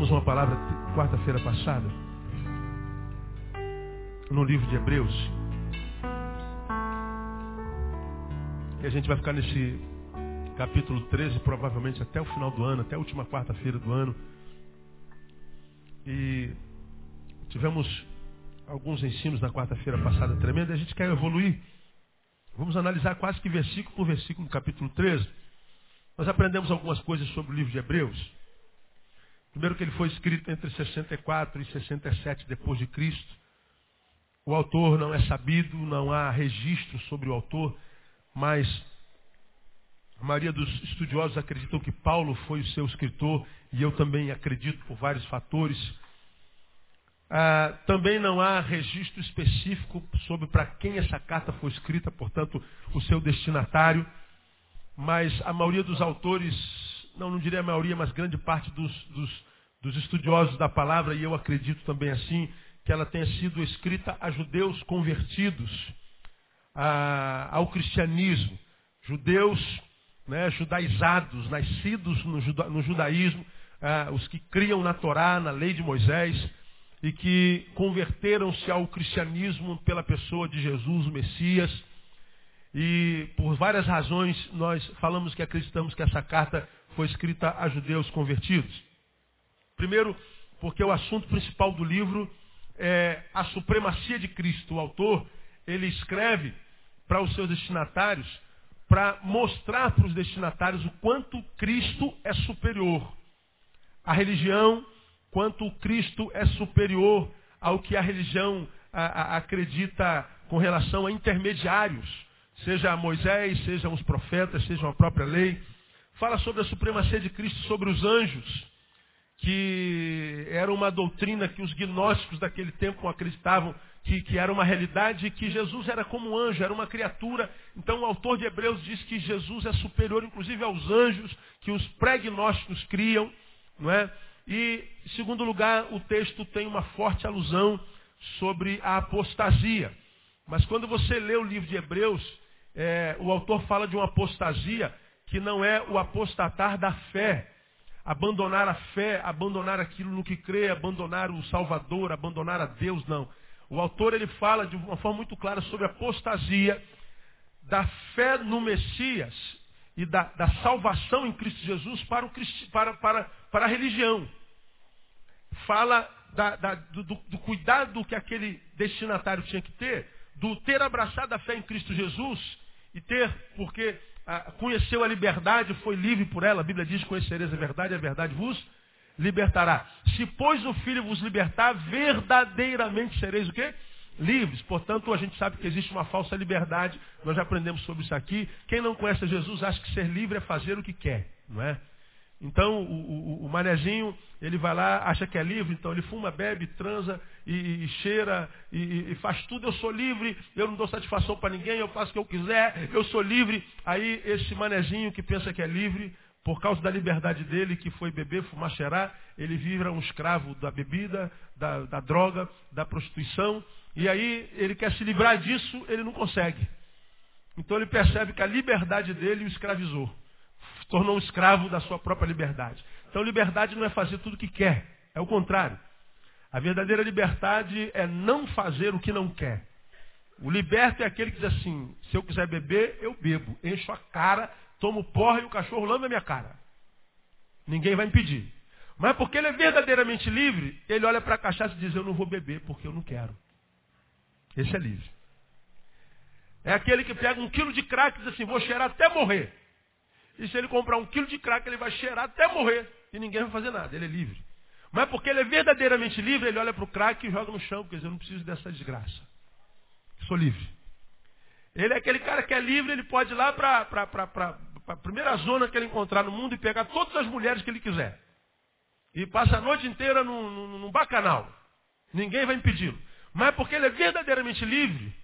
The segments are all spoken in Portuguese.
Começamos uma palavra quarta-feira passada, no livro de Hebreus. E a gente vai ficar nesse capítulo 13, provavelmente até o final do ano, até a última quarta-feira do ano. E tivemos alguns ensinos na quarta-feira passada tremenda, a gente quer evoluir. Vamos analisar quase que versículo por versículo no capítulo 13. Nós aprendemos algumas coisas sobre o livro de Hebreus. Primeiro que ele foi escrito entre 64 e 67 depois de Cristo. O autor não é sabido, não há registro sobre o autor, mas a maioria dos estudiosos acreditam que Paulo foi o seu escritor, e eu também acredito por vários fatores. Ah, também não há registro específico sobre para quem essa carta foi escrita, portanto, o seu destinatário, mas a maioria dos autores não, não diria a maioria, mas grande parte dos, dos, dos estudiosos da palavra, e eu acredito também assim, que ela tenha sido escrita a judeus convertidos a, ao cristianismo. Judeus né, judaizados, nascidos no, juda, no judaísmo, os que criam na Torá, na lei de Moisés, e que converteram-se ao cristianismo pela pessoa de Jesus, o Messias. E por várias razões nós falamos que acreditamos que essa carta foi escrita a judeus convertidos. Primeiro, porque o assunto principal do livro é a supremacia de Cristo. O autor, ele escreve para os seus destinatários para mostrar para os destinatários o quanto Cristo é superior à religião, quanto Cristo é superior ao que a religião a, a, acredita com relação a intermediários, seja Moisés, sejam os profetas, seja a própria lei. Fala sobre a supremacia de Cristo sobre os anjos, que era uma doutrina que os gnósticos daquele tempo acreditavam que, que, era uma realidade que Jesus era como um anjo, era uma criatura. Então o autor de Hebreus diz que Jesus é superior, inclusive, aos anjos que os pregnósticos criam. Não é? E, em segundo lugar, o texto tem uma forte alusão sobre a apostasia. Mas quando você lê o livro de Hebreus, é, o autor fala de uma apostasia que não é o apostatar da fé. Abandonar a fé, abandonar aquilo no que crê, abandonar o Salvador, abandonar a Deus, não. O autor ele fala de uma forma muito clara sobre a apostasia da fé no Messias e da, da salvação em Cristo Jesus para, o, para, para, para a religião fala da, da, do, do, cuidado que aquele destinatário tinha que ter, do ter abraçado a fé em Cristo Jesus e ter, porque conheceu a liberdade, foi livre por ela. A Bíblia diz: Conhecereis a verdade, a verdade vos libertará. Se, pois, o Filho vos libertar, verdadeiramente sereis o quê? Livres. Portanto, a gente sabe que existe uma falsa liberdade. Nós já aprendemos sobre isso aqui. Quem não conhece Jesus acha que ser livre é fazer o que quer, não é? Então o, o, o, manezinho, ele vai lá, acha que é livre, então ele fuma, bebe, transa e, e cheira e, e, faz tudo. Eu sou livre, eu não dou satisfação para ninguém, eu faço o que eu quiser, eu sou livre. Aí esse manezinho que pensa que é livre, por causa da liberdade dele, que foi beber, fumar, cheirar, ele vira um escravo da bebida, da, da droga, da prostituição. E aí ele quer se livrar disso, ele não consegue. Então ele percebe que a liberdade dele o escravizou tornou um escravo da sua própria liberdade. Então, liberdade não é fazer tudo o que quer, é o contrário. A verdadeira liberdade é não fazer o que não quer. O liberto é aquele que diz assim: se eu quiser beber, eu bebo, encho a cara, tomo porra e o cachorro lambe a minha cara. Ninguém vai impedir. Mas porque ele é verdadeiramente livre, ele olha para a cachaça e diz: Eu não vou beber porque eu não quero. Esse é livre. É aquele que pega um quilo de crack e diz assim: Vou cheirar até morrer. E se ele comprar um quilo de crack, ele vai cheirar até morrer. E ninguém vai fazer nada. Ele é livre. Mas porque ele é verdadeiramente livre, ele olha para o crack e joga no chão. Dizer, eu não preciso dessa desgraça. Sou livre. Ele é aquele cara que é livre, ele pode ir lá para a primeira zona que ele encontrar no mundo e pegar todas as mulheres que ele quiser. E passa a noite inteira num, num, num bacanal. Ninguém vai impedi-lo. Mas porque ele é verdadeiramente livre,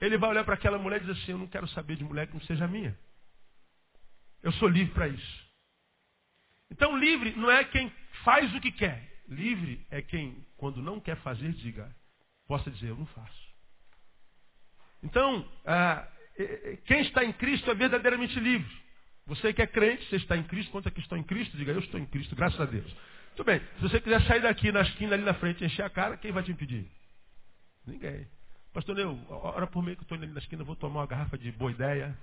ele vai olhar para aquela mulher e dizer assim, eu não quero saber de mulher que não seja minha. Eu sou livre para isso. Então, livre não é quem faz o que quer. Livre é quem, quando não quer fazer, diga, possa dizer, eu não faço. Então, ah, quem está em Cristo é verdadeiramente livre. Você que é crente, você está em Cristo, quanto é que estão em Cristo, diga, eu estou em Cristo, graças a Deus. Tudo bem, se você quiser sair daqui na esquina ali na frente e encher a cara, quem vai te impedir? Ninguém. Pastor Neu, hora por meio que eu estou ali na esquina, vou tomar uma garrafa de boa ideia,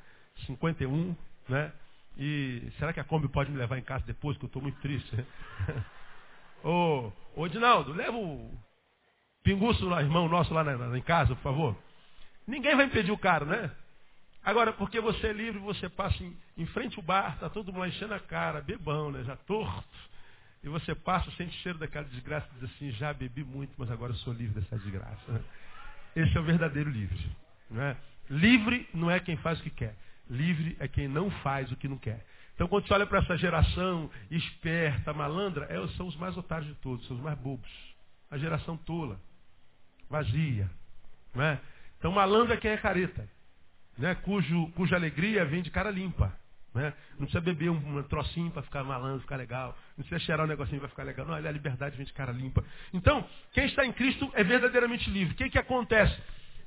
51, né? E será que a Kombi pode me levar em casa depois, que eu estou muito triste? ô, ô Edinaldo, leva o pinguço, irmão nosso lá na, na, em casa, por favor. Ninguém vai impedir o cara, né? Agora, porque você é livre, você passa em, em frente ao bar, está todo mundo enchendo a cara, bebão, né? Já torto. E você passa, sente cheiro daquela desgraça e diz assim, já bebi muito, mas agora sou livre dessa desgraça. Né? Esse é o verdadeiro livre. Não é? Livre não é quem faz o que quer. Livre é quem não faz o que não quer. Então, quando você olha para essa geração esperta, malandra, é, são os mais otários de todos, são os mais bobos. A geração tola, vazia. Não é? Então, malandro é quem é careta né, cujo, cuja alegria vem de cara limpa. Né? Não precisa beber um, um trocinho para ficar malandro, ficar legal. Não precisa cheirar um negocinho para ficar legal. Não, a liberdade vem de cara limpa. Então, quem está em Cristo é verdadeiramente livre. O que, que acontece?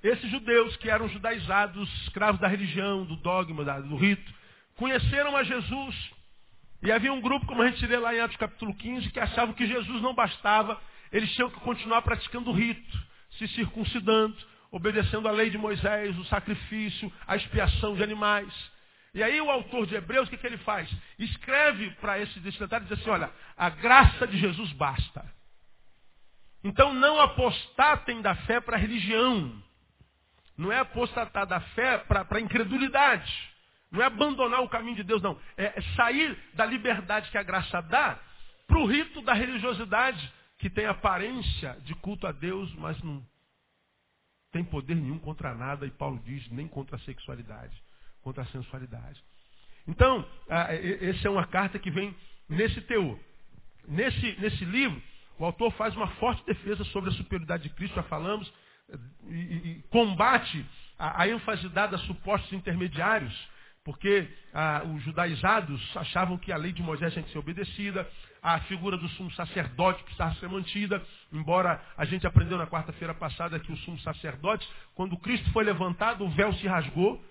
Esses judeus que eram judaizados, escravos da religião, do dogma, do rito, conheceram a Jesus. E havia um grupo, como a gente lê lá em Atos capítulo 15, que achavam que Jesus não bastava, eles tinham que continuar praticando o rito, se circuncidando, obedecendo a lei de Moisés, o sacrifício, a expiação de animais. E aí o autor de Hebreus, o que, que ele faz? Escreve para esses destinatários e diz assim, olha, a graça de Jesus basta. Então não apostatem da fé para a religião. Não é apostatar da fé para a incredulidade. Não é abandonar o caminho de Deus, não. É, é sair da liberdade que a graça dá para o rito da religiosidade que tem aparência de culto a Deus, mas não tem poder nenhum contra nada, e Paulo diz, nem contra a sexualidade, contra a sensualidade. Então, essa é uma carta que vem nesse teor. Nesse, nesse livro, o autor faz uma forte defesa sobre a superioridade de Cristo, já falamos, e, e combate a, a ênfase dada a supostos intermediários, porque ah, os judaizados achavam que a lei de Moisés tinha que ser obedecida, a figura do sumo sacerdote precisava ser mantida, embora a gente aprendeu na quarta-feira passada que o sumo sacerdote, quando Cristo foi levantado, o véu se rasgou,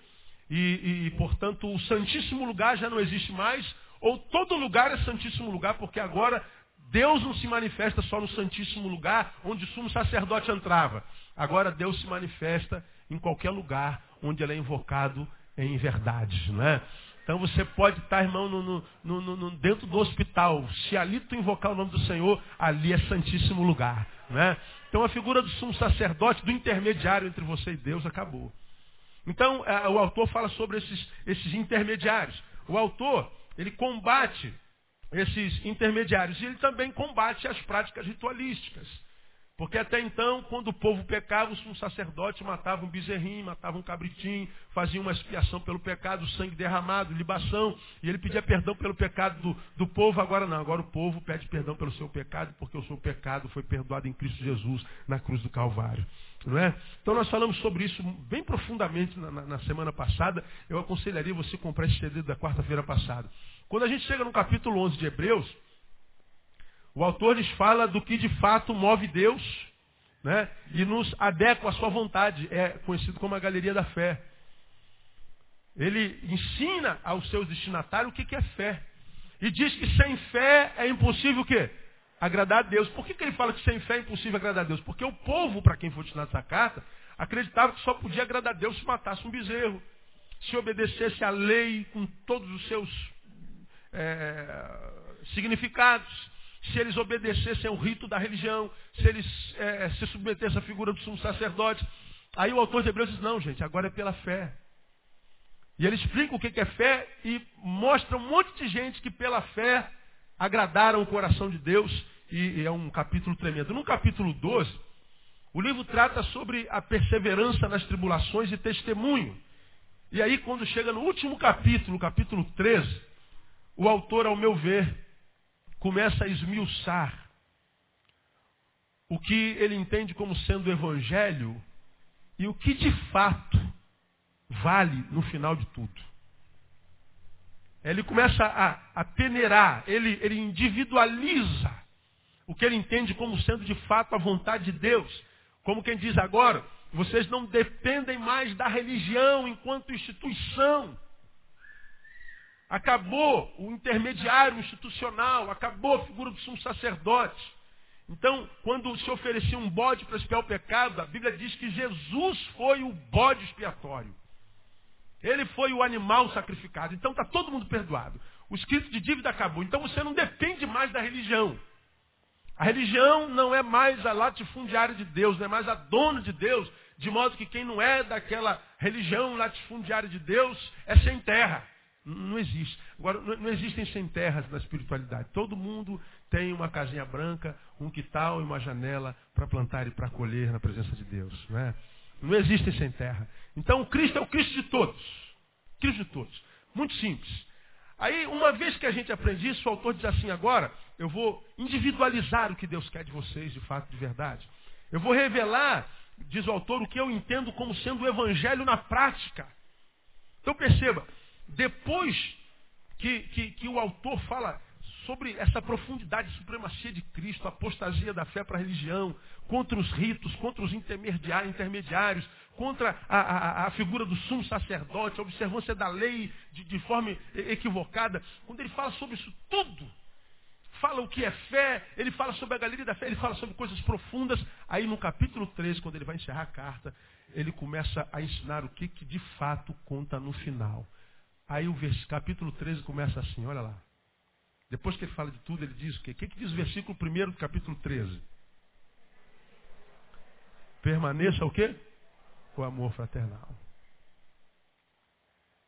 e, e, portanto o santíssimo lugar já não existe mais, ou todo lugar é santíssimo lugar, porque agora Deus não se manifesta só no santíssimo lugar onde o sumo sacerdote entrava. Agora Deus se manifesta em qualquer lugar onde ele é invocado em verdade, né? Então você pode estar, irmão, no, no, no, dentro do hospital. Se ali tu invocar o nome do Senhor, ali é santíssimo lugar. Né? Então a figura do sumo sacerdote, do intermediário entre você e Deus, acabou. Então é, o autor fala sobre esses, esses intermediários. O autor, ele combate esses intermediários e ele também combate as práticas ritualísticas. Porque até então, quando o povo pecava, um sacerdote matava um bezerrinho, matava um cabritinho, fazia uma expiação pelo pecado, sangue derramado, libação, e ele pedia perdão pelo pecado do, do povo. Agora não, agora o povo pede perdão pelo seu pecado, porque o seu pecado foi perdoado em Cristo Jesus na cruz do Calvário. Não é? Então nós falamos sobre isso bem profundamente na, na, na semana passada. Eu aconselharia você comprar esse CD da quarta-feira passada. Quando a gente chega no capítulo 11 de Hebreus, o autor lhes fala do que de fato move Deus né? e nos adequa à sua vontade. É conhecido como a galeria da fé. Ele ensina aos seus destinatários o que é fé. E diz que sem fé é impossível o quê? Agradar a Deus. Por que, que ele fala que sem fé é impossível agradar a Deus? Porque o povo, para quem foi destinado essa carta, acreditava que só podia agradar a Deus se matasse um bezerro. Se obedecesse à lei com todos os seus é, significados se eles obedecessem ao rito da religião, se eles é, se submetessem à figura do sumo sacerdote. Aí o autor de Hebreus diz, não, gente, agora é pela fé. E ele explica o que é fé e mostra um monte de gente que pela fé agradaram o coração de Deus. E, é um capítulo tremendo. No capítulo 12, o livro trata sobre a perseverança nas tribulações e testemunho. E aí, quando chega no último capítulo, capítulo 13, o autor, ao meu ver, começa a esmiuçar o que ele entende como sendo o evangelho e o que de fato vale no final de tudo. Ele começa a, a peneirar, ele, ele individualiza o que ele entende como sendo de fato a vontade de Deus. Como quem diz agora, vocês não dependem mais da religião enquanto instituição. Acabou o intermediário institucional, acabou a figura do sumo sacerdote. Então, quando se oferecia um bode para expiar o pecado, a Bíblia diz que Jesus foi o bode expiatório. Ele foi o animal sacrificado. Então está todo mundo perdoado. O escrito de dívida acabou. Então você não depende mais da religião. A religião não é mais a latifundiária de Deus, não é mais a dona de Deus, de modo que quem não é daquela religião latifundiária de Deus é sem terra. Não existe. Agora, não existem sem terras na espiritualidade. Todo mundo tem uma casinha branca, um quintal e uma janela para plantar e para colher na presença de Deus. Não, é? não existem sem terra. Então, o Cristo é o Cristo de todos. Cristo de todos. Muito simples. Aí, uma vez que a gente aprende isso, o autor diz assim: agora, eu vou individualizar o que Deus quer de vocês, de fato, de verdade. Eu vou revelar, diz o autor, o que eu entendo como sendo o evangelho na prática. Então, perceba, depois que, que, que o autor fala sobre essa profundidade de supremacia de Cristo, apostasia da fé para a religião, contra os ritos, contra os intermediários, contra a, a, a, figura do sumo sacerdote, a observância da lei de, de forma equivocada. Quando ele fala sobre isso tudo, fala o que é fé, ele fala sobre a galeria da fé, ele fala sobre coisas profundas. Aí no capítulo 13, quando ele vai encerrar a carta, ele começa a ensinar o que, que de fato conta no final. Aí o capítulo 13 começa assim, olha lá. Depois que ele fala de tudo, ele diz o quê? O que, que diz o versículo 1 do capítulo 13? Permaneça o quê? O amor fraternal.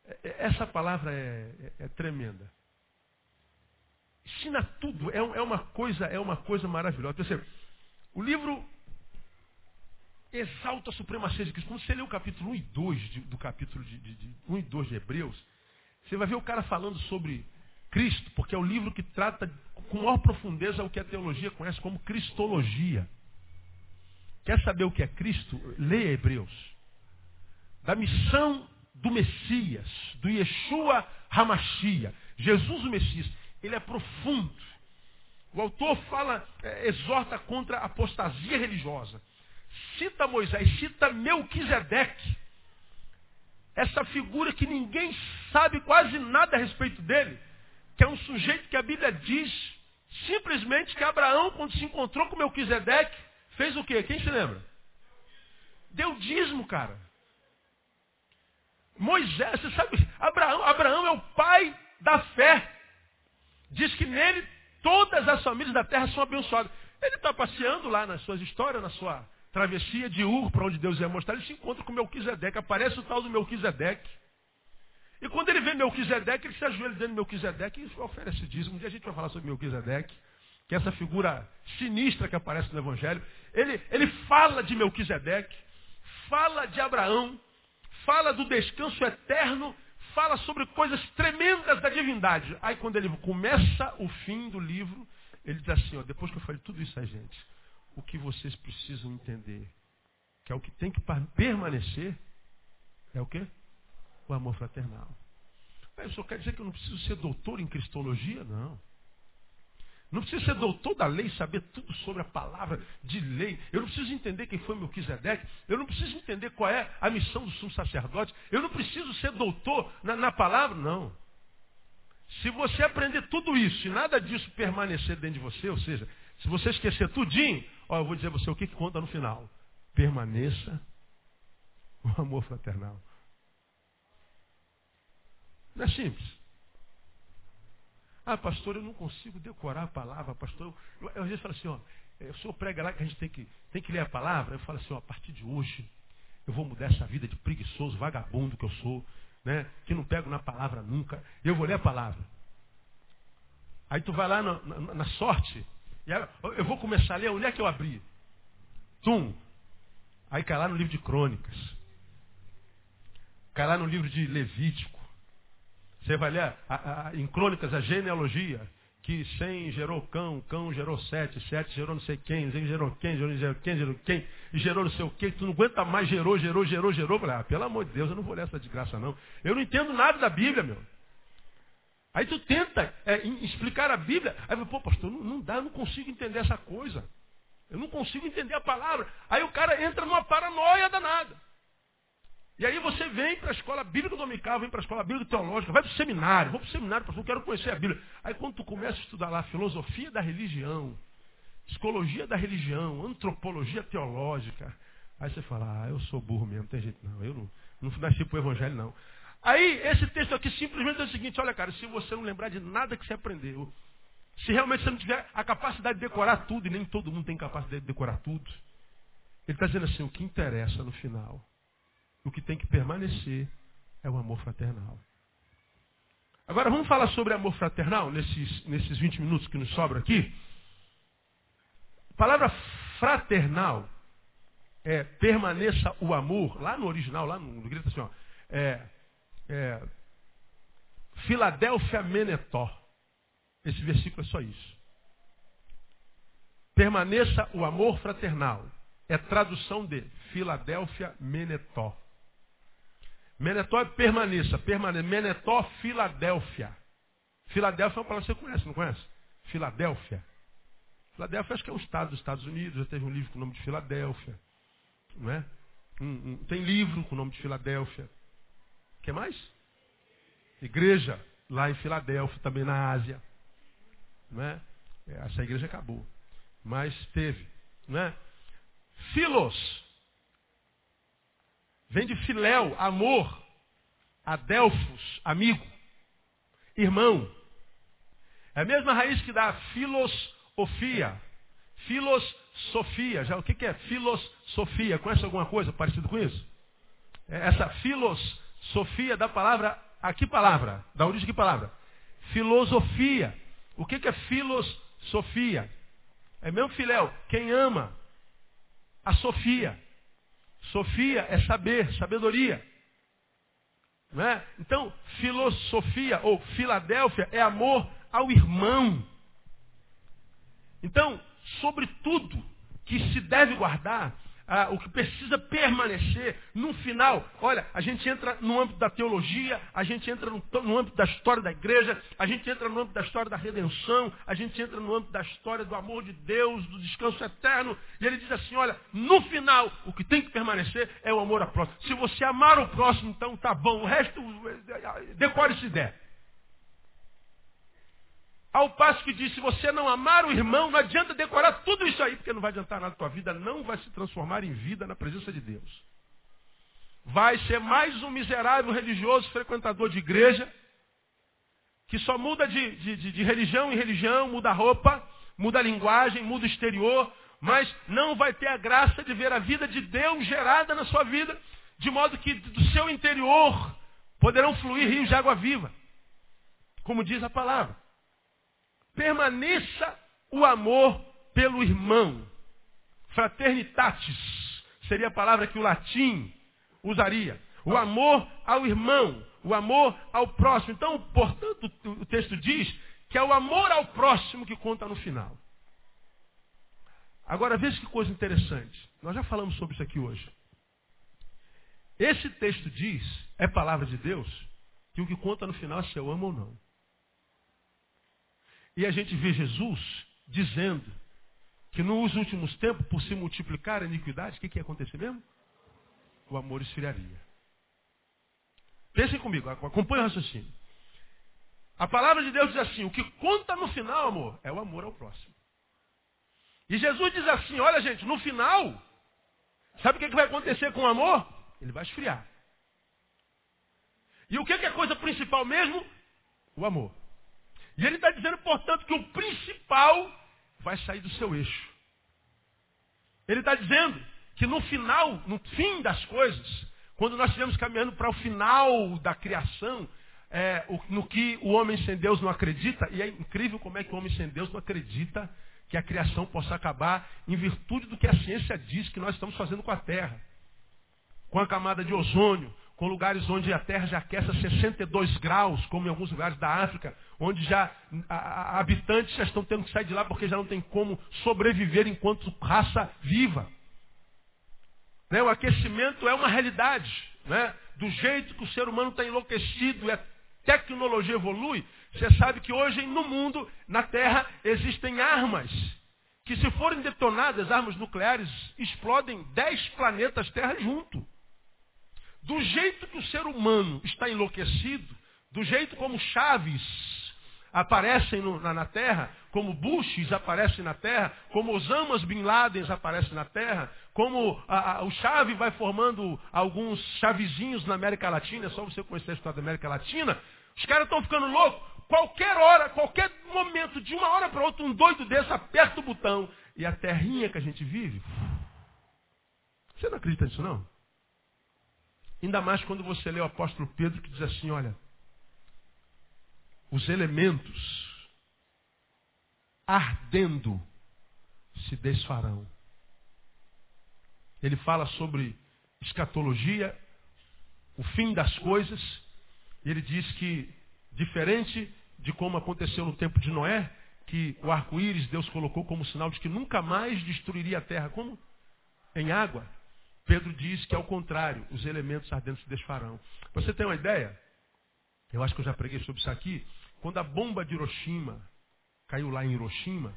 É, é, essa palavra é, é, é tremenda. Ensina tudo, é, é, uma coisa, é uma coisa maravilhosa. Percebe? O livro exalta a supremacia de Cristo. Quando você lê o capítulo 1 e 2 de, do capítulo de, de, de 1 e 2 de Hebreus, você vai ver o cara falando sobre Cristo, porque é o livro que trata com maior profundeza o que a teologia conhece como cristologia. Quer saber o que é Cristo? Leia Hebreus. Da missão do Messias, do Yeshua Hamashia. Jesus o Messias. Ele é profundo. O autor fala, é, exorta contra a apostasia religiosa. Cita Moisés, cita Melquisedeque essa figura que ninguém sabe quase nada a respeito dele, que é um sujeito que a Bíblia diz simplesmente que Abraão, quando se encontrou com Melquisedeque, fez o quê? Quem se lembra? Deu dízimo, cara. Moisés, você sabe, Abraão, Abraão é o pai da fé. Diz que nele todas as famílias da terra são abençoadas. Ele está passeando lá nas suas histórias, na sua travessia de Ur, para onde Deus ia mostrar, ele se encontra com Melquisedeque. Aparece o tal do Melquisedeque. E quando ele vê Melquisedeque, ele se ajoelha dentro de Melquisedeque e oferece dízimo. Um dia a gente vai falar sobre Melquisedeque, que é essa figura sinistra que aparece no Evangelho. Ele, ele fala de Melquisedeque, fala de Abraão, fala do descanso eterno, fala sobre coisas tremendas da divindade. Aí quando ele começa o fim do livro, ele diz assim, ó, depois que eu falei tudo isso a gente, o que vocês precisam entender, que é o que tem que permanecer, é o quê? O amor fraternal. Mas só quer dizer que eu não preciso ser doutor em cristologia? Não. Não preciso ser doutor da lei, saber tudo sobre a palavra de lei. Eu não preciso entender quem foi Melquisedeque. Eu não preciso entender qual é a missão do sumo sacerdote. Eu não preciso ser doutor na, na palavra, não. Se você aprender tudo isso e nada disso permanecer dentro de você, ou seja, se você esquecer tudinho, ó, eu vou dizer a você o que conta no final. Permaneça o amor fraternal. Não é simples. Ah, pastor, eu não consigo decorar a palavra, pastor. Eu, eu às vezes falo assim, ó, o senhor prega lá que a gente tem que, tem que ler a palavra. Eu falo assim, ó, a partir de hoje, eu vou mudar essa vida de preguiçoso, vagabundo que eu sou, né? Que não pego na palavra nunca. Eu vou ler a palavra. Aí tu vai lá na, na, na sorte, eu vou começar a ler, onde é que eu abri? Tum. Aí cai lá no livro de crônicas. Cai lá no livro de Levítico. Você vai ler a, a, em crônicas a genealogia. Que Sem gerou cão, cão gerou sete, sete gerou não sei quem, gerou quem, gerou, gerou quem, gerou quem, e gerou não sei o quê, tu não aguenta mais, gerou, gerou, gerou, gerou. Falei, ah, pelo amor de Deus, eu não vou ler essa desgraça não. Eu não entendo nada da Bíblia, meu. Aí tu tenta é, explicar a Bíblia. Aí pô, pastor, não, não dá, eu não consigo entender essa coisa. Eu não consigo entender a palavra. Aí o cara entra numa paranoia danada. E aí você vem para a escola bíblica dominical, vem para a escola bíblica teológica, vai para o seminário, vou para o seminário, eu quero conhecer a Bíblia. Aí quando tu começa a estudar lá filosofia da religião, psicologia da religião, antropologia teológica, aí você fala, ah, eu sou burro mesmo, não tem jeito não, eu não, não nasci para o evangelho não. Aí esse texto aqui simplesmente é o seguinte, olha cara, se você não lembrar de nada que você aprendeu, se realmente você não tiver a capacidade de decorar tudo, e nem todo mundo tem capacidade de decorar tudo, ele está dizendo assim, o que interessa no final o que tem que permanecer é o amor fraternal. Agora vamos falar sobre amor fraternal nesses, nesses 20 minutos que nos sobram aqui. A palavra fraternal é permaneça o amor, lá no original, lá no, no grito assim, ó, é, é, Filadélfia Menetó. Esse versículo é só isso. Permaneça o amor fraternal. É tradução de Filadélfia Menetó. Menetó é permaneça, permaneça. Menetó, Filadélfia. Filadélfia é uma palavra que você conhece, não conhece? Filadélfia. Filadélfia acho que é um estado dos Estados Unidos, já teve um livro com o nome de Filadélfia. Não é? Um, um, tem livro com o nome de Filadélfia. O que mais? Igreja, lá em Filadélfia, também na Ásia. Não é? é essa igreja acabou. Mas teve. Não é? Filos, Vem de filéu, amor. Adelfos, amigo. Irmão. É a mesma raiz que dá filosofia. Filosofia. Já o que é filosofia? Conhece alguma coisa parecida com isso? É essa filosofia da palavra, a que palavra? Da origem que palavra? Filosofia. O que é filosofia? É mesmo filéu, quem ama a Sofia. Sofia é saber, sabedoria. Não é? Então, filosofia ou Filadélfia é amor ao irmão. Então, sobre tudo que se deve guardar, ah, o que precisa permanecer no final. Olha, a gente entra no âmbito da teologia, a gente entra no, no, âmbito da história da igreja, a gente entra no âmbito da história da redenção, a gente entra no âmbito da história do amor de Deus, do descanso eterno. E ele diz assim: olha, no final, o que tem que permanecer é o amor ao próximo. Se você amar o próximo, então tá bom. O resto, decore se der. Ao passo que diz, se você não amar o irmão, não adianta decorar tudo isso aí, porque não vai adiantar nada. Tua vida não vai se transformar em vida na presença de Deus. Vai ser mais um miserável religioso frequentador de igreja, que só muda de, de, de, de religião em religião, muda a roupa, muda a linguagem, muda o exterior, mas não vai ter a graça de ver a vida de Deus gerada na sua vida, de modo que do seu interior poderão fluir rios de água viva, como diz a palavra permaneça o amor pelo irmão. Fraternitatis seria a palavra que o latim usaria. O amor ao irmão, o amor ao próximo. Então, portanto, o texto diz que é o amor ao próximo que conta no final. Agora, veja que coisa interessante. Nós já falamos sobre isso aqui hoje. Esse texto diz, é palavra de Deus, que o que conta no final é se eu amo ou não. E a gente vê Jesus dizendo que nos últimos tempos, por se multiplicar a iniquidade, o que, que ia acontecer mesmo? O amor esfriaria. Pensem comigo, acompanhe o raciocínio. A palavra de Deus diz assim: o que conta no final, amor, é o amor ao próximo. E Jesus diz assim: olha, gente, no final, sabe o que, que vai acontecer com o amor? Ele vai esfriar. E o que, que é a coisa principal mesmo? O amor. E ele está dizendo, portanto, que o principal vai sair do seu eixo. Ele está dizendo que no final, no fim das coisas, quando nós estivermos caminhando para o final da criação, é, no que o homem sem Deus não acredita, e é incrível como é que o homem sem Deus não acredita que a criação possa acabar em virtude do que a ciência diz que nós estamos fazendo com a Terra. Com a camada de ozônio, com lugares onde a terra já aquece a 62 graus, como em alguns lugares da África, onde já a, a, habitantes já estão tendo que sair de lá porque já não tem como sobreviver enquanto raça viva. Né? O aquecimento é uma realidade. Né? Do jeito que o ser humano está enlouquecido e a tecnologia evolui, você sabe que hoje no mundo, na Terra, existem armas que se forem detonadas, armas nucleares, explodem 10 planetas Terra junto. Do jeito que o ser humano está enlouquecido, do jeito como Chaves aparecem no, na, na, Terra, como Bushes aparecem na Terra, como Osama Bin Laden aparecem na Terra, como a, a, o Chave vai formando alguns chavezinhos na América Latina, é só você conhecer a história da América Latina, os caras estão ficando loucos. Qualquer hora, qualquer momento, de uma hora para outra, um doido desse aperta o botão e a terrinha que a gente vive. Você não acredita nisso, não? Ainda mais quando você lê o apóstolo Pedro que diz assim, olha, os elementos ardendo se desfarão. Ele fala sobre escatologia, o fim das coisas, ele diz que, diferente de como aconteceu no tempo de Noé, que o arco-íris Deus colocou como sinal de que nunca mais destruiria a terra, como? Em água. Pedro diz que, ao contrário, os elementos ardentes se desfarão. Você tem uma ideia? Eu acho que eu já preguei sobre isso aqui. Quando a bomba de Hiroshima caiu lá em Hiroshima,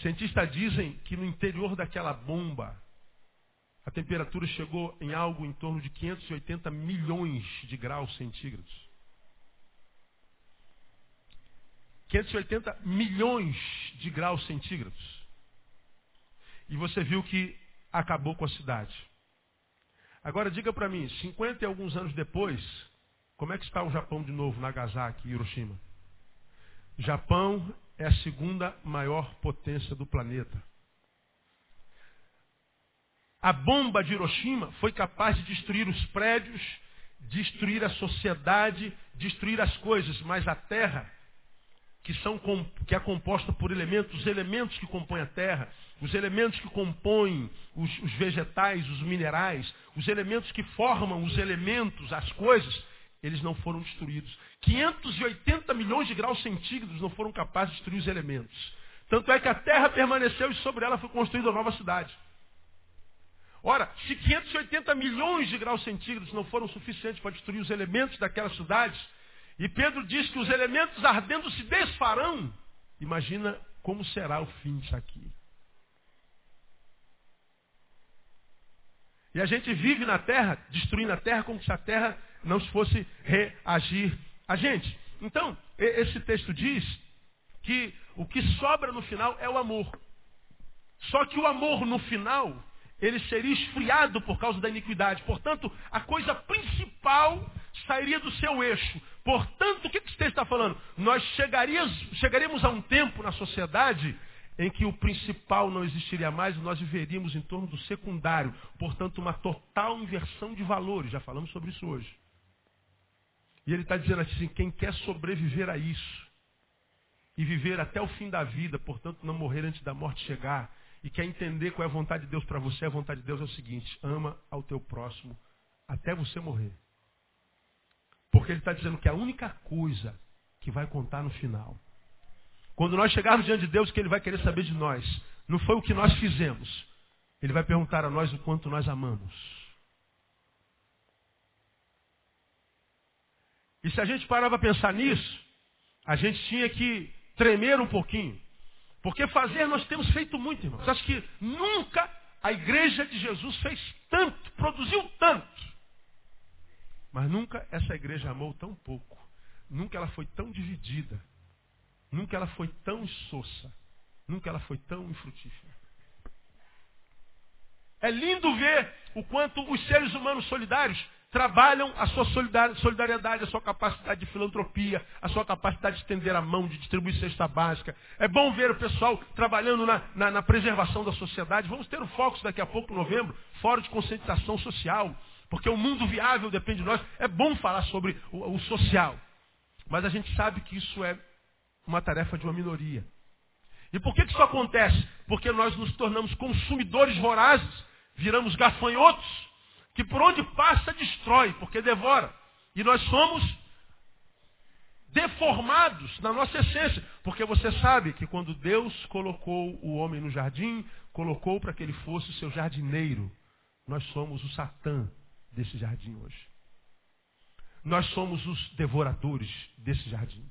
cientistas dizem que no interior daquela bomba a temperatura chegou em algo em torno de 580 milhões de graus centígrados. 580 milhões de graus centígrados. E você viu que acabou com a cidade. Agora diga para mim, 50 e alguns anos depois, como é que está o Japão de novo, Nagasaki e Hiroshima? Japão é a segunda maior potência do planeta. A bomba de Hiroshima foi capaz de destruir os prédios, destruir a sociedade, destruir as coisas, mas a terra, que, são, que é composta por elementos, os elementos que compõem a terra, os elementos que compõem os, os vegetais, os minerais, os elementos que formam os elementos, as coisas, eles não foram destruídos. 580 milhões de graus centígrados não foram capazes de destruir os elementos. Tanto é que a terra permaneceu e sobre ela foi construída uma nova cidade. Ora, se 580 milhões de graus centígrados não foram suficientes para destruir os elementos daquela cidade, e Pedro diz que os elementos ardendo se desfarão, imagina como será o fim disso aqui. E a gente vive na terra, destruindo a terra, como se a terra não fosse reagir a gente. Então, esse texto diz que o que sobra no final é o amor. Só que o amor no final, ele seria esfriado por causa da iniquidade. Portanto, a coisa principal sairia do seu eixo. Portanto, o que texto está falando? Nós chegaríamos a um tempo na sociedade em que o principal não existiria mais e nós viveríamos em torno do secundário. Portanto, uma total inversão de valores. Já falamos sobre isso hoje. E ele está dizendo assim: quem quer sobreviver a isso e viver até o fim da vida, portanto não morrer antes da morte chegar, e quer entender qual é a vontade de Deus para você, a vontade de Deus é o seguinte: ama ao teu próximo até você morrer. Porque ele está dizendo que a única coisa que vai contar no final, quando nós chegarmos diante de Deus, que ele vai querer saber de nós, não foi o que nós fizemos. Ele vai perguntar a nós o quanto nós amamos. E se a gente parar para pensar nisso, a gente tinha que tremer um pouquinho. Porque fazer nós temos feito muito, irmãos. Acho que nunca a igreja de Jesus fez tanto, produziu tanto. Mas nunca essa igreja amou tão pouco. Nunca ela foi tão dividida. Nunca ela foi tão insossa. Nunca ela foi tão infrutífera. É lindo ver o quanto os seres humanos solidários trabalham a sua solidariedade, a sua capacidade de filantropia, a sua capacidade de estender a mão, de distribuir cesta básica. É bom ver o pessoal trabalhando na, na, na preservação da sociedade. Vamos ter o Fox daqui a pouco, em novembro, fora de conscientização social, porque o mundo viável depende de nós. É bom falar sobre o, o social, mas a gente sabe que isso é uma tarefa de uma minoria. E por que, que isso acontece? Porque nós nos tornamos consumidores vorazes, viramos gafanhotos que por onde passa destrói, porque devora. E nós somos deformados na nossa essência, porque você sabe que quando Deus colocou o homem no jardim, colocou para que ele fosse o seu jardineiro. Nós somos o Satã desse jardim hoje. Nós somos os devoradores desse jardim.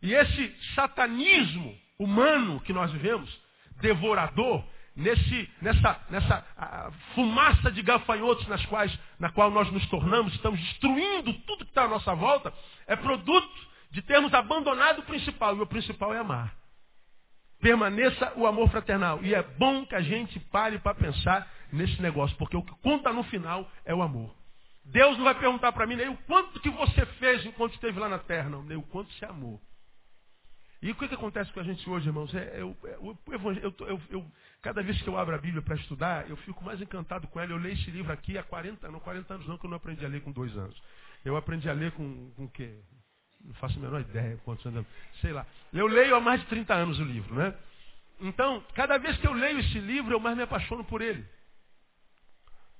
E esse satanismo humano que nós vivemos, devorador, nesse, nessa, nessa fumaça de gafanhotos nas quais, na qual nós nos tornamos, estamos destruindo tudo que está à nossa volta, é produto de termos abandonado o principal. E o principal é amar. Permaneça o amor fraternal. E é bom que a gente pare para pensar nesse negócio, porque o que conta no final é o amor. Deus não vai perguntar para mim nem o quanto que você fez enquanto esteve lá na terra, não, nem o quanto você amou. E o que, que acontece com a gente hoje, irmãos? É, o, é eu, eu, cada vez que eu abro a Bíblia para estudar, eu fico mais encantado com ela. Eu leio esse livro aqui há 40 não 40 anos não, que eu não aprendi a ler com dois anos. Eu aprendi a ler com, com o quê? Não faço a menor ideia quantos anos, sei lá. Eu leio há mais de 30 anos o livro, né? Então, cada vez que eu leio esse livro, eu mais me apaixono por ele.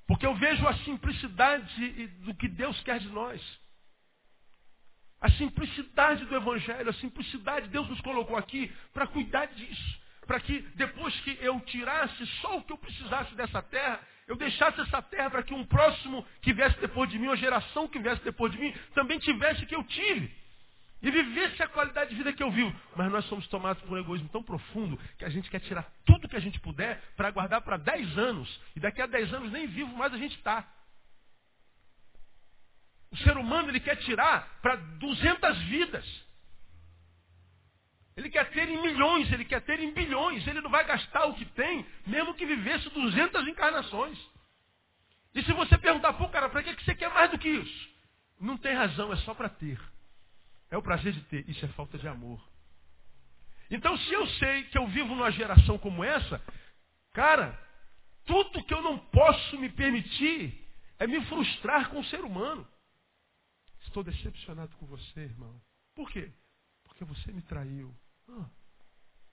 Porque eu vejo a simplicidade do que Deus quer de nós. A simplicidade do Evangelho, a simplicidade, Deus nos colocou aqui para cuidar disso. Para que depois que eu tirasse só o que eu precisasse dessa terra, eu deixasse essa terra para que um próximo que viesse depois de mim, uma geração que viesse depois de mim, também tivesse o que eu tive. E vivesse a qualidade de vida que eu vivo. Mas nós somos tomados por um egoísmo tão profundo que a gente quer tirar tudo que a gente puder para guardar para 10 anos. E daqui a 10 anos nem vivo mais a gente está. O ser humano ele quer tirar para 200 vidas. Ele quer ter em milhões, ele quer ter em bilhões. Ele não vai gastar o que tem, mesmo que vivesse 200 encarnações. E se você perguntar, pô, cara, para que você quer mais do que isso? Não tem razão, é só para ter. É o prazer de ter. Isso é falta de amor. Então, se eu sei que eu vivo numa geração como essa, cara, tudo que eu não posso me permitir é me frustrar com o ser humano. Estou decepcionado com você, irmão. Por quê? Porque você me traiu. Ah,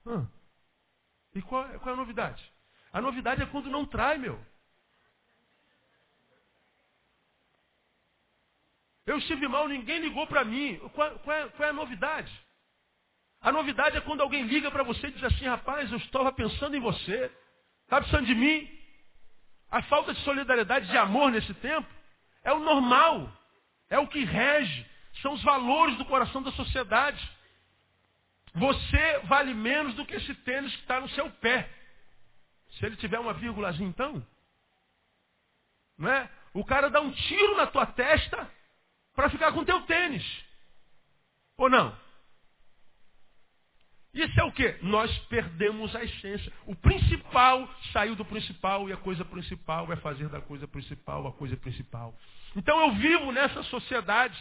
ah. E qual, qual é a novidade? A novidade é quando não trai, meu. Eu estive mal, ninguém ligou para mim. Qual, qual, é, qual, é, a novidade? A novidade é quando alguém liga para você e diz assim, rapaz, eu estava pensando em você. Está precisando de mim? A falta de solidariedade, de amor nesse tempo, é o normal. É o que rege. São os valores do coração da sociedade. Você vale menos do que esse tênis que está no seu pé. Se ele tiver uma vírgulazinha, então. Não é? O cara dá um tiro na tua testa para ficar com teu tênis. Ou não? Isso é o que? Nós perdemos a essência. O principal saiu do principal e a coisa principal é fazer da coisa principal a coisa principal. Então eu vivo nessa sociedade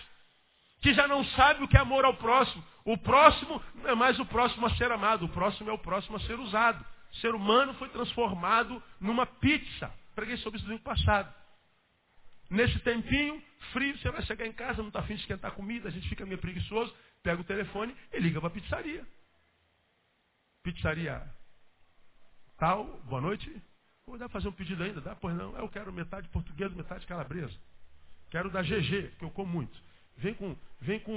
que já não sabe o que é amor ao próximo. O próximo não é mais o próximo a ser amado, o próximo é o próximo a ser usado. O ser humano foi transformado numa pizza. Preguei sobre isso no passado. Nesse tempinho, frio, você vai chegar em casa, não está afim de esquentar comida, a gente fica meio preguiçoso, pega o telefone e liga para a pizzaria. Pizzaria tal, boa noite. Vou dar fazer um pedido ainda? Dá? Pois não. Eu quero metade português, metade calabresa. Quero da GG, que eu como muito. Vem com, vem com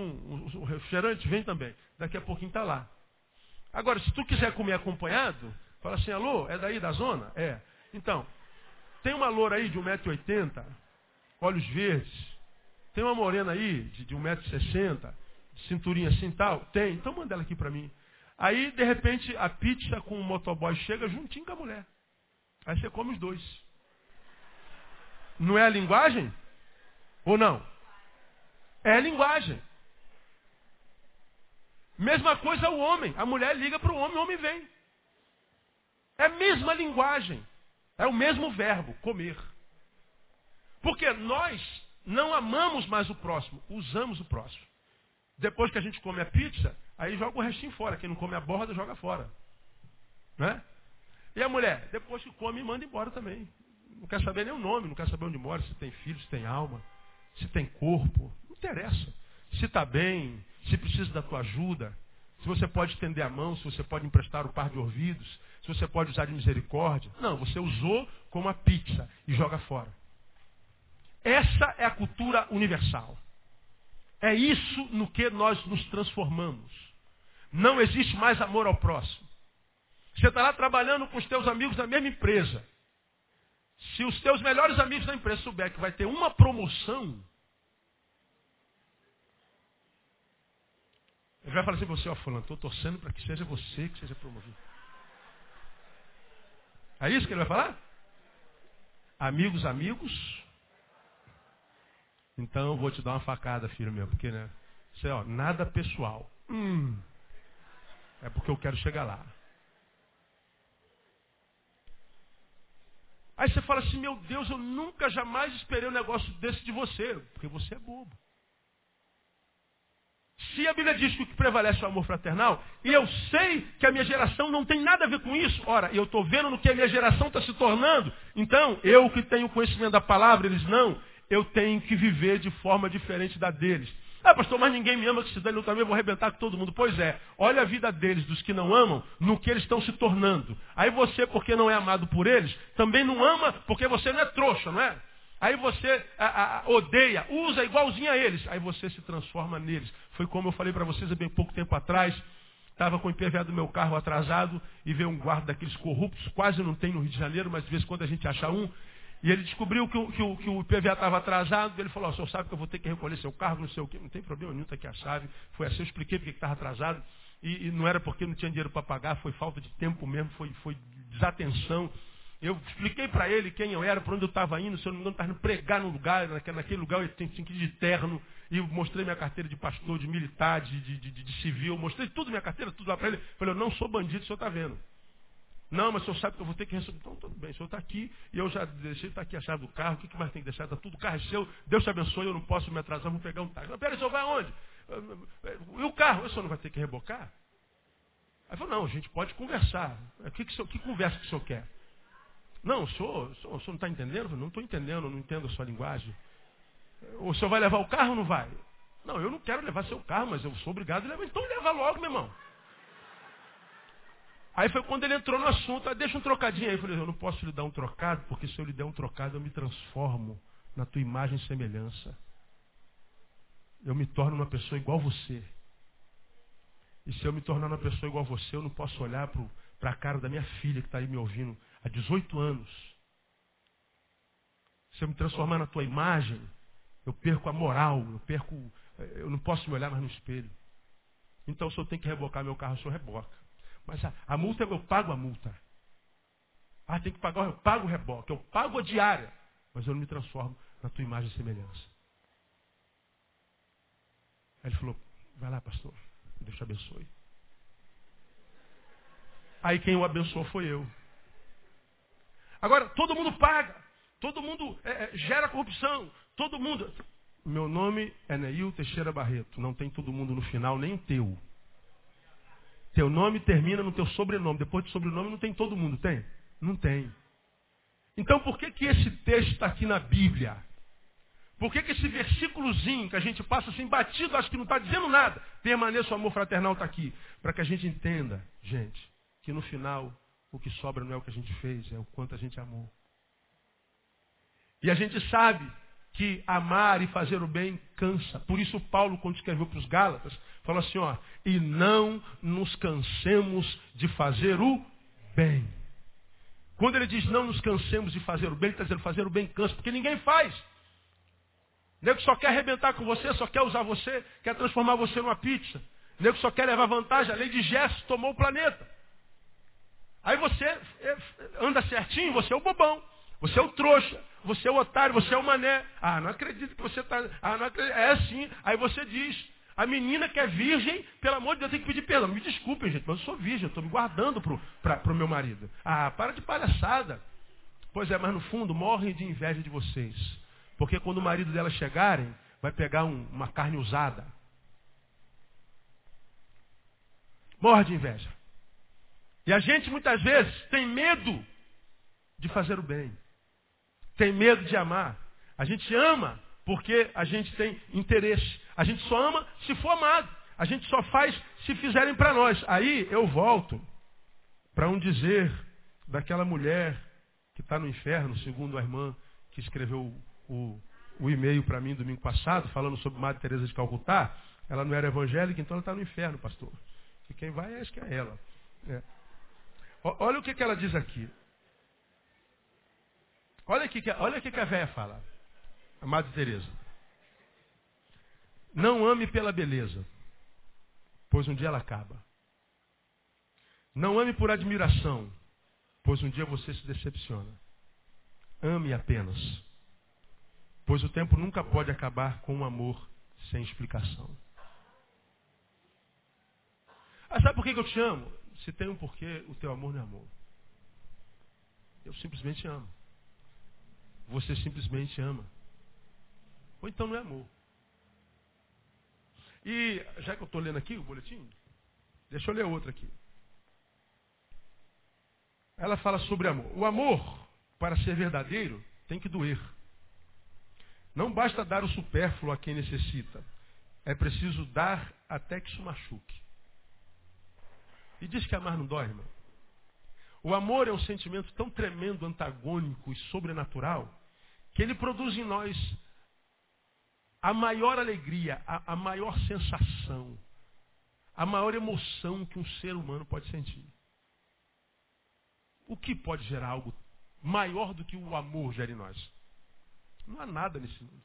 o refrigerante, vem também. Daqui a pouquinho está lá. Agora, se tu quiser comer acompanhado, fala assim, alô, é daí da zona? É. Então, tem uma loura aí de 1,80m, olhos verdes. Tem uma morena aí de, de 1,60m, cinturinha assim tal? Tem. Então manda ela aqui para mim. Aí, de repente, a pizza com o motoboy chega juntinho com a mulher. Aí você come os dois. Não é a linguagem? Ou não? É a linguagem. Mesma coisa o homem. A mulher liga para o homem, o homem vem. É a mesma linguagem. É o mesmo verbo, comer. Porque nós não amamos mais o próximo, usamos o próximo. Depois que a gente come a pizza, aí joga o restinho fora. Quem não come a borda, joga fora. Né? E a mulher, depois que come, manda embora também. Não quer saber nem o nome, não quer saber onde mora, se tem filho, se tem alma, se tem corpo. Não interessa. Se está bem, se precisa da tua ajuda, se você pode estender a mão, se você pode emprestar o par de ouvidos, se você pode usar de misericórdia. Não, você usou como a pizza e joga fora. Essa é a cultura universal. É isso no que nós nos transformamos. Não existe mais amor ao próximo. Você está lá trabalhando com os teus amigos da mesma empresa. Se os teus melhores amigos da empresa souber que vai ter uma promoção, ele vai falar assim para você, ó fulano, estou torcendo para que seja você que seja promovido. É isso que ele vai falar? Amigos, amigos. Então eu vou te dar uma facada, filho meu, porque né? Isso é, ó, nada pessoal. Hum, é porque eu quero chegar lá. Aí você fala assim, meu Deus, eu nunca jamais esperei um negócio desse de você, porque você é bobo. Se a Bíblia diz que o que prevalece é o amor fraternal, e eu sei que a minha geração não tem nada a ver com isso, ora, eu estou vendo no que a minha geração está se tornando, então, eu que tenho conhecimento da palavra, eles não, eu tenho que viver de forma diferente da deles. Ah, pastor, mas ninguém me ama, que se dane eu também vou arrebentar com todo mundo. Pois é, olha a vida deles, dos que não amam, no que eles estão se tornando. Aí você, porque não é amado por eles, também não ama porque você não é trouxa, não é? Aí você a, a, odeia, usa igualzinho a eles. Aí você se transforma neles. Foi como eu falei para vocês há bem pouco tempo atrás. Estava com o IPVA do meu carro atrasado e veio um guarda daqueles corruptos. Quase não tem no Rio de Janeiro, mas de vez em quando a gente acha um. E ele descobriu que o, que o, que o IPVA estava atrasado. Ele falou, o senhor sabe que eu vou ter que recolher seu carro, não sei o quê. Não tem problema nenhum, está aqui a chave. Foi assim, eu expliquei porque estava atrasado. E, e, não era porque não tinha dinheiro para pagar, foi falta de tempo mesmo, foi, foi desatenção. Eu expliquei para ele quem eu era, para onde eu estava indo, se eu não me engano, estava indo pregar no lugar, naquele, lugar eu tinha que ir de terno. E mostrei minha carteira de pastor, de militar, de, de, de, de civil, mostrei tudo, minha carteira, tudo lá para ele. Falei, eu não sou bandido, o senhor está vendo. Não, mas o senhor sabe que eu vou ter que receber. Então, tudo bem, o senhor está aqui e eu já deixei, está aqui a chave do carro, o que mais tem que deixar? Está tudo, o carro é seu, Deus te abençoe, eu não posso me atrasar, vou pegar um táxi. Mas peraí, o senhor vai aonde? E o carro? O senhor não vai ter que rebocar? Aí falou, não, a gente pode conversar. O que, que, senhor, que conversa que o senhor quer? Não, o senhor, o senhor, o senhor não está entendendo? Falei, não estou entendendo, não entendo a sua linguagem. O senhor vai levar o carro ou não vai? Não, eu não quero levar seu carro, mas eu sou obrigado a levar. Então leva logo, meu irmão. Aí foi quando ele entrou no assunto, ah, deixa um trocadinho aí. Eu falei, eu não posso lhe dar um trocado, porque se eu lhe der um trocado, eu me transformo na tua imagem e semelhança. Eu me torno uma pessoa igual a você. E se eu me tornar uma pessoa igual a você, eu não posso olhar para a cara da minha filha que está aí me ouvindo há 18 anos. Se eu me transformar na tua imagem, eu perco a moral, eu perco. Eu não posso me olhar mais no espelho. Então, se eu tenho que rebocar meu carro, o senhor reboca. Mas a, a multa, eu pago a multa. Ah, tem que pagar, eu pago o reboque, eu pago a diária. Mas eu não me transformo na tua imagem e semelhança. Aí ele falou, vai lá, pastor, Deus te abençoe. Aí quem o abençoou foi eu. Agora, todo mundo paga, todo mundo é, é gera corrupção, todo mundo. Meu nome é Neil Teixeira Barreto, não tem todo mundo no final, nem teu. Teu nome termina no teu sobrenome. Depois do sobrenome não tem todo mundo, tem? Não tem. Então por que, que esse texto está aqui na Bíblia? Por que, que esse versículozinho que a gente passa assim batido, acho que não está dizendo nada, permaneça o amor fraternal está aqui? Para que a gente entenda, gente, que no final o que sobra não é o que a gente fez, é o quanto a gente amou. E a gente sabe que amar e fazer o bem cansa. Por isso Paulo, quando escreveu para os Gálatas, falou assim, ó, e não nos cansemos de fazer o bem. Quando ele diz não nos cansemos de fazer o bem, ele está dizendo fazer o bem cansa, porque ninguém faz. Nego só quer arrebentar com você, só quer usar você, quer transformar você numa pizza. Nego só quer levar vantagem, a lei de Gesso tomou o planeta. Aí você é, anda certinho, você é o bobão. Você é o trouxa, você é o otário, você é o mané. Ah, não acredito que você está. Ah, não acredito. É assim. Aí você diz, a menina que é virgem, pelo amor de Deus, tem que pedir perdão. Me desculpem, gente, mas eu sou virgem, estou me guardando para o meu marido. Ah, para de palhaçada. Pois é, mas no fundo morrem de inveja de vocês. Porque quando o marido dela chegarem, vai pegar um, uma carne usada. Morre de inveja. E a gente muitas vezes tem medo de fazer o bem tem medo de amar. A gente ama porque a gente tem interesse. A gente só ama se for amado. A gente só faz se fizerem para nós. Aí eu volto para um dizer daquela mulher que está no inferno, segundo a irmã que escreveu o, o e-mail para mim domingo passado, falando sobre Madre Teresa de Calcutá. Ela não era evangélica, então ela está no inferno, pastor. E quem vai, acho que é ela. É. Olha o que, que ela diz aqui. Olha aqui, olha aqui que a véia fala. A Madre Teresa. Não ame pela beleza, pois um dia ela acaba. Não ame por admiração, pois um dia você se decepciona. Ame apenas, pois o tempo nunca pode acabar com um amor sem explicação. Ah, sabe por que eu te amo? Se tem um porquê, o teu amor não é amor. Eu simplesmente amo. Você simplesmente ama. Ou então não é amor. E já que eu estou lendo aqui o boletim, deixa eu ler outro aqui. Ela fala sobre amor. O amor, para ser verdadeiro, tem que doer. Não basta dar o supérfluo a quem necessita. É preciso dar até que isso machuque. E diz que amar não dói, irmão. O amor é um sentimento tão tremendo, antagônico e sobrenatural, que ele produz em nós a maior alegria, a, a maior sensação, a maior emoção que um ser humano pode sentir. O que pode gerar algo maior do que o amor gera em nós? Não há nada nesse mundo.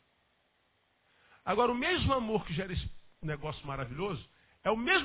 Agora, o mesmo amor que gera esse negócio maravilhoso é o mesmo